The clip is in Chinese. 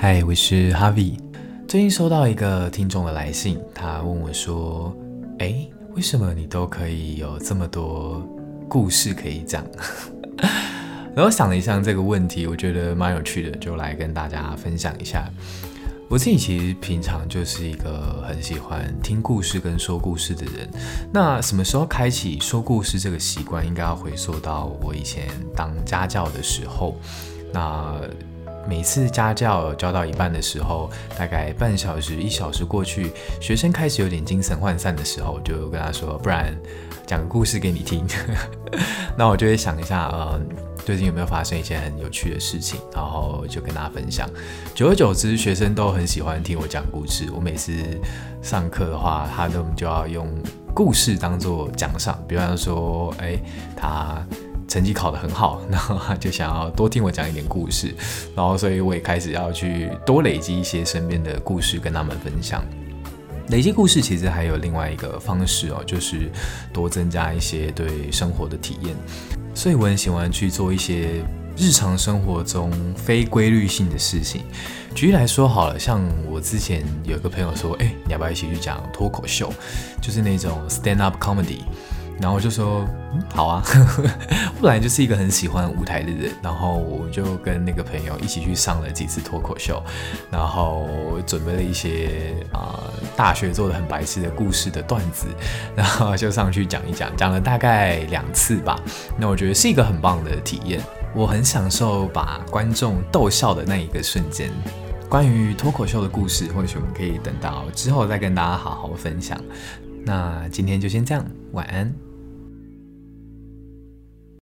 嗨，我是 Harvie。最近收到一个听众的来信，他问我说：“哎，为什么你都可以有这么多故事可以讲？” 然后想了一下这个问题，我觉得蛮有趣的，就来跟大家分享一下。我自己其实平常就是一个很喜欢听故事跟说故事的人。那什么时候开启说故事这个习惯？应该要回溯到我以前当家教的时候。那每次家教教到一半的时候，大概半小时、一小时过去，学生开始有点精神涣散的时候，就跟他说：“不然讲个故事给你听。”那我就会想一下，呃，最近有没有发生一些很有趣的事情，然后就跟大家分享。久而久之，学生都很喜欢听我讲故事。我每次上课的话，他都就要用故事当做奖赏，比方说，哎，他。成绩考得很好，然后他就想要多听我讲一点故事，然后所以我也开始要去多累积一些身边的故事跟他们分享。累积故事其实还有另外一个方式哦，就是多增加一些对生活的体验。所以我很喜欢去做一些日常生活中非规律性的事情。举例来说好了，像我之前有个朋友说，哎，你要不要一起去讲脱口秀？就是那种 stand up comedy。然后我就说，嗯，好啊，我 本来就是一个很喜欢舞台的人。然后我就跟那个朋友一起去上了几次脱口秀，然后准备了一些啊、大学做的很白痴的故事的段子，然后就上去讲一讲，讲了大概两次吧。那我觉得是一个很棒的体验，我很享受把观众逗笑的那一个瞬间。关于脱口秀的故事，或许我们可以等到之后再跟大家好好分享。那今天就先这样，晚安。